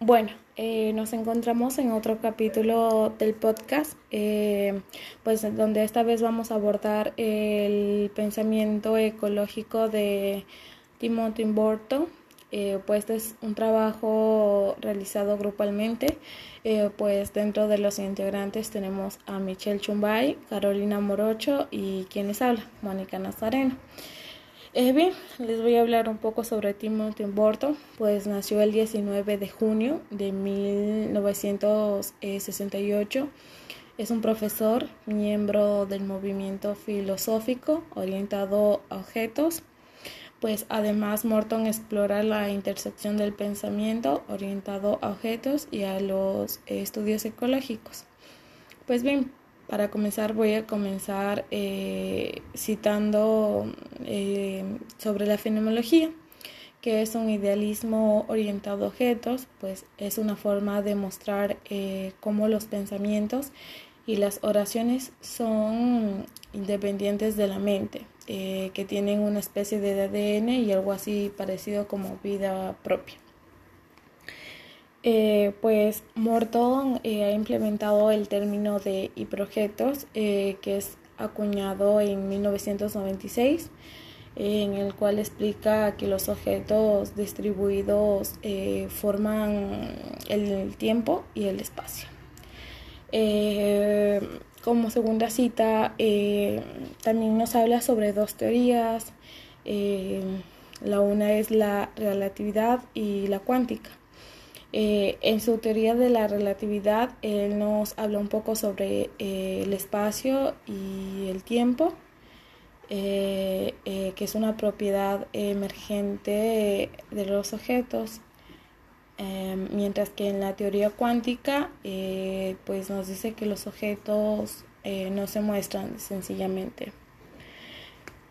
Bueno, eh, nos encontramos en otro capítulo del podcast, eh, pues donde esta vez vamos a abordar el pensamiento ecológico de Timothy Burton. Eh, pues es un trabajo realizado grupalmente, pues dentro de los integrantes tenemos a Michelle Chumbay, Carolina Morocho y quienes habla, Mónica Nazareno. Bien, les voy a hablar un poco sobre Timothy Burton, pues nació el 19 de junio de 1968. Es un profesor, miembro del movimiento filosófico orientado a objetos. Pues además Morton explora la intersección del pensamiento orientado a objetos y a los estudios ecológicos. Pues bien, para comenzar voy a comenzar eh, citando eh, sobre la fenomenología, que es un idealismo orientado a objetos, pues es una forma de mostrar eh, cómo los pensamientos y las oraciones son independientes de la mente, que tienen una especie de ADN y algo así parecido como vida propia. Eh, pues Morton eh, ha implementado el término de hiprojetos, eh, que es acuñado en 1996, en el cual explica que los objetos distribuidos forman el tiempo y el espacio. como segunda cita, también nos habla sobre dos teorías. la una es la relatividad y la cuántica. Eh, en su teoría de la relatividad, él nos habla un poco sobre eh, el espacio y el tiempo, eh, que es una propiedad emergente de los objetos, mientras que en la teoría cuántica, pues nos dice que los objetos no se muestran sencillamente.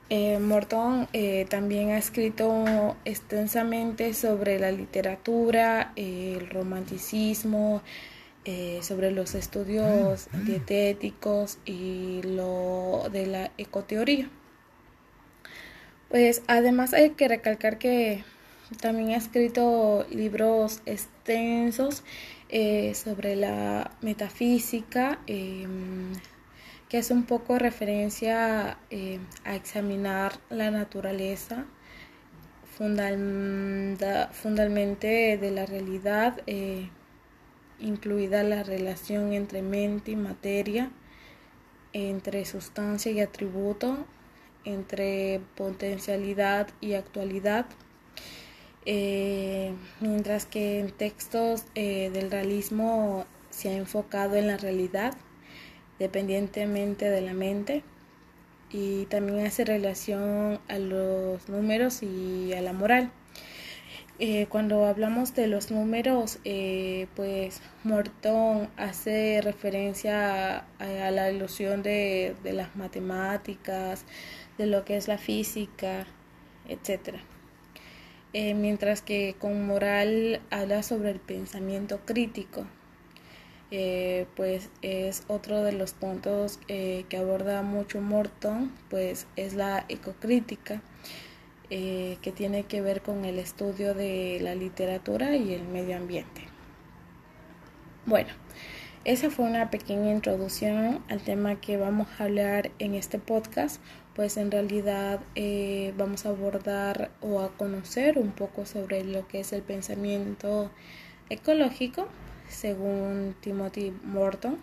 Eh, Morton eh, también ha escrito extensamente sobre la literatura, el romanticismo, eh, sobre los estudios dietéticos y lo de la ecoteoría. Pues además hay que recalcar que también ha escrito libros extensos sobre la metafísica em, que es un poco referencia eh, a examinar la naturaleza fundamentalmente de la realidad, eh, incluida la relación entre mente y materia, entre sustancia y atributo, entre potencialidad y actualidad. Eh, mientras que en textos del realismo se ha enfocado en la realidad, dependientemente de la mente y también hace relación a los números y a la moral. Eh, cuando hablamos de los números, eh, pues Morton hace referencia a, la ilusión de, las matemáticas, de lo que es la física, etc. Eh, mientras que con moral habla sobre el pensamiento crítico, eh, pues es otro de los puntos eh, que aborda mucho Morton, pues es la ecocrítica, eh, que tiene que ver con el estudio de la literatura y el medio ambiente. Bueno, esa fue una pequeña introducción al tema que vamos a hablar en este podcast, pues en realidad vamos a abordar o a conocer un poco sobre lo que es el pensamiento ecológico según Timothy Morton.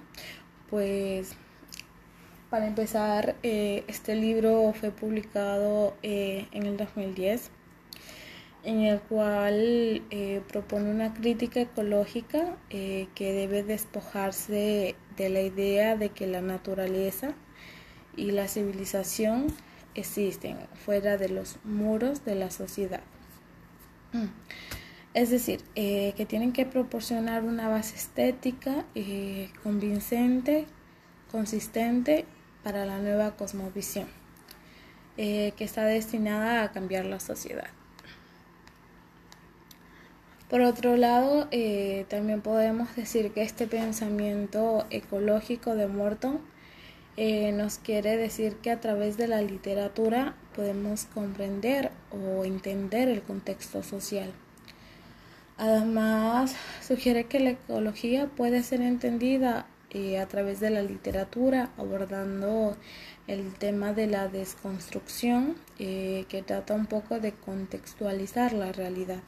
Pues para empezar, eh, este libro fue publicado eh, en el 2010, en el cual eh, propone una crítica ecológica que debe despojarse de la idea de que la naturaleza y la civilización existen fuera de los muros de la sociedad. Es decir, eh, que tienen que proporcionar una base estética eh, convincente, consistente para la nueva cosmovisión, eh, que está destinada a cambiar la sociedad. Por otro lado, también podemos decir que este pensamiento ecológico de Morton nos quiere decir que a través de la literatura podemos comprender o entender el contexto social Además, sugiere que la ecología puede ser entendida eh, a través de la literatura, abordando el tema de la desconstrucción, eh, que trata un poco de contextualizar la realidad.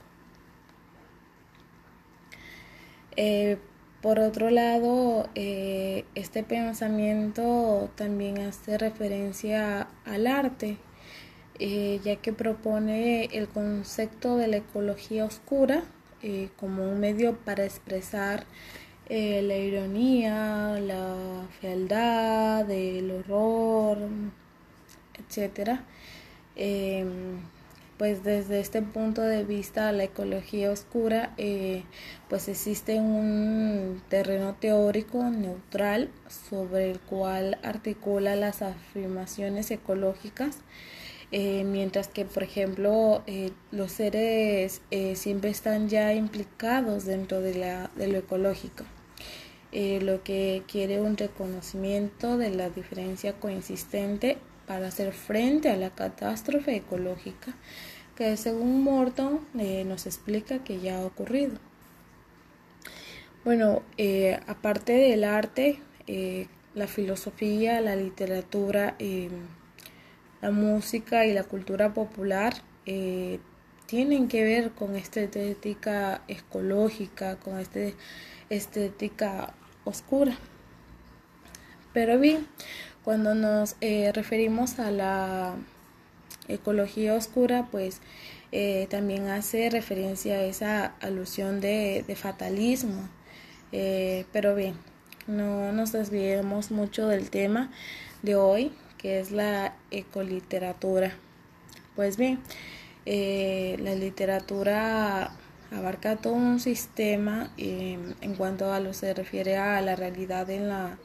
Eh, por otro lado, este pensamiento también hace referencia al arte, ya que propone el concepto de la ecología oscura como un medio para expresar eh, la ironía, la fealdad, el horror, etcétera. Em, pues desde este punto de vista la ecología oscura eh, pues existe un terreno teórico neutral sobre el cual articula las afirmaciones ecológicas eh, mientras que por ejemplo los seres siempre están ya implicados dentro de, la, de lo ecológico eh, lo que quiere un reconocimiento de la diferencia coexistente para hacer frente a la catástrofe ecológica que según Morton eh, nos explica que ya ha ocurrido. Bueno, eh, aparte del arte, la filosofía, la literatura, la música y la cultura popular tienen que ver con esta estética ecológica, con esta estética oscura. Pero bien, cuando nos eh, referimos a la ecología oscura, pues eh, también hace referencia a esa alusión de, fatalismo. Eh, pero bien, no nos desviemos mucho del tema de hoy, que es la ecoliteratura. Pues bien, la literatura abarca todo un sistema em, en cuanto a lo que se refiere a la realidad en la,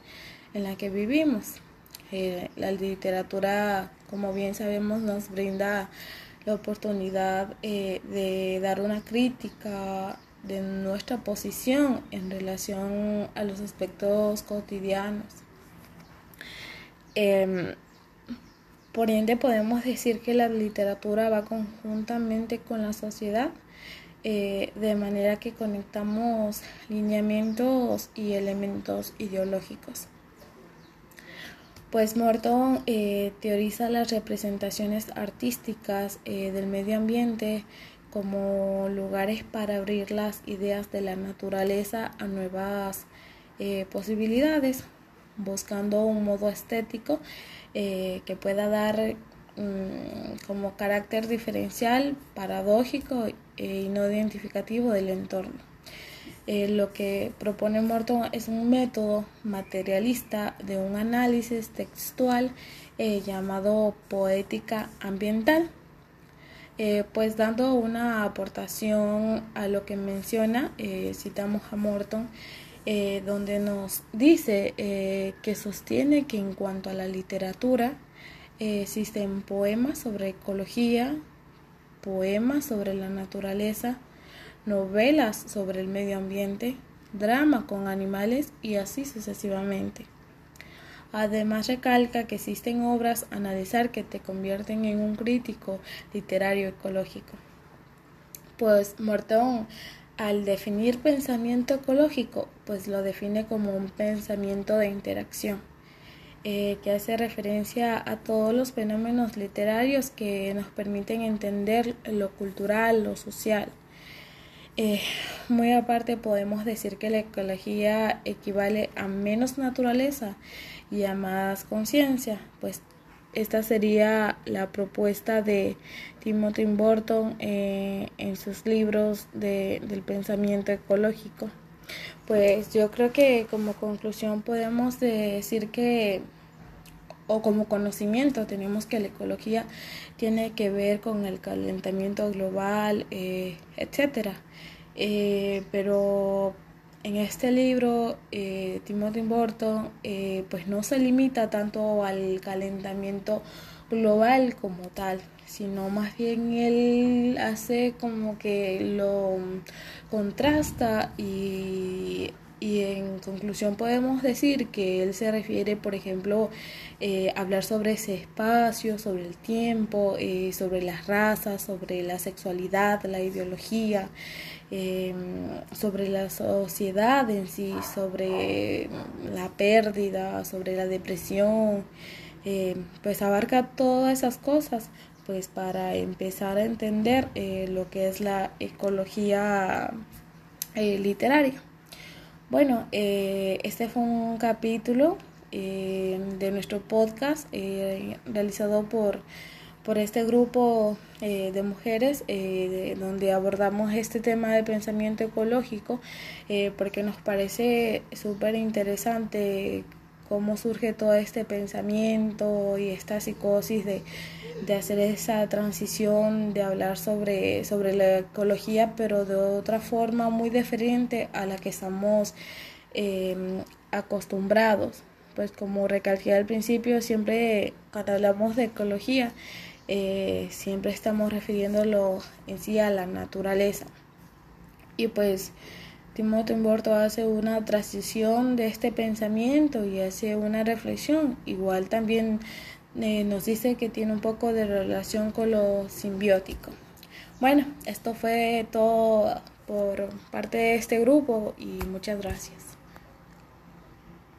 en la que vivimos. Eh, la literatura, como bien sabemos, nos brinda la oportunidad eh, de dar una crítica de nuestra posición en relación a los aspectos cotidianos. Em, por ende, podemos decir que la literatura va conjuntamente con la sociedad eh, de manera que conectamos lineamientos y elementos ideológicos. Pues Morton eh, teoriza las representaciones artísticas eh, del medio ambiente como lugares para abrir las ideas de la naturaleza a nuevas posibilidades, buscando un modo estético que pueda dar mm, como carácter diferencial, paradójico y no identificativo del entorno. Eh, lo que propone Morton es un método materialista de un análisis textual eh, llamado poética ambiental, eh, pues dando una aportación a lo que menciona, citamos a Morton, donde nos dice que sostiene que en cuanto a la literatura, existen poemas sobre ecología, poemas sobre la naturaleza, novelas sobre el medio ambiente, drama con animales y así sucesivamente. Además recalca que existen obras a analizar que te convierten en un crítico literario ecológico. Pues Morton, al definir pensamiento ecológico, pues lo define como un pensamiento de interacción eh, que hace referencia a todos los fenómenos literarios que nos permiten entender lo cultural, lo social. Eh, muy aparte podemos decir que la ecología equivale a menos naturaleza y a más conciencia, pues esta sería la propuesta de Timothy Burton eh, en sus libros del pensamiento ecológico. Pues yo creo que como conclusión podemos decir que, o como conocimiento, tenemos que la ecología tiene que ver con el calentamiento global, eh, etcétera. Eh, pero en este libro, eh, Timothy Burton eh, pues no se limita tanto al calentamiento global como tal, sino más bien él hace como que lo contrasta y y en conclusión podemos decir que él se refiere, por ejemplo, eh, hablar sobre ese espacio, sobre el tiempo, eh, sobre las razas, sobre la sexualidad, la ideología, em, sobre la sociedad en sí, sobre la pérdida, sobre la depresión, em, pues abarca todas esas cosas pues para empezar a entender eh, lo que es la ecología literaria. Bueno, eh, este fue un capítulo eh, de nuestro podcast eh, realizado por, por este grupo de mujeres donde abordamos este tema de pensamiento ecológico porque nos parece súper interesante cómo surge todo este pensamiento y esta psicosis de, hacer esa transición, de hablar sobre, sobre la ecología, pero de otra forma muy diferente a la que estamos em, acostumbrados. Pues como recalqué al principio, siempre cuando hablamos de ecología, eh, siempre estamos refiriéndolo en sí a la naturaleza. Y pues Timothy Borto hace una transición de este pensamiento y hace una reflexión. Igual también eh, nos dice que tiene un poco de relación con lo simbiótico. Bueno, esto fue todo por parte de este grupo y muchas gracias.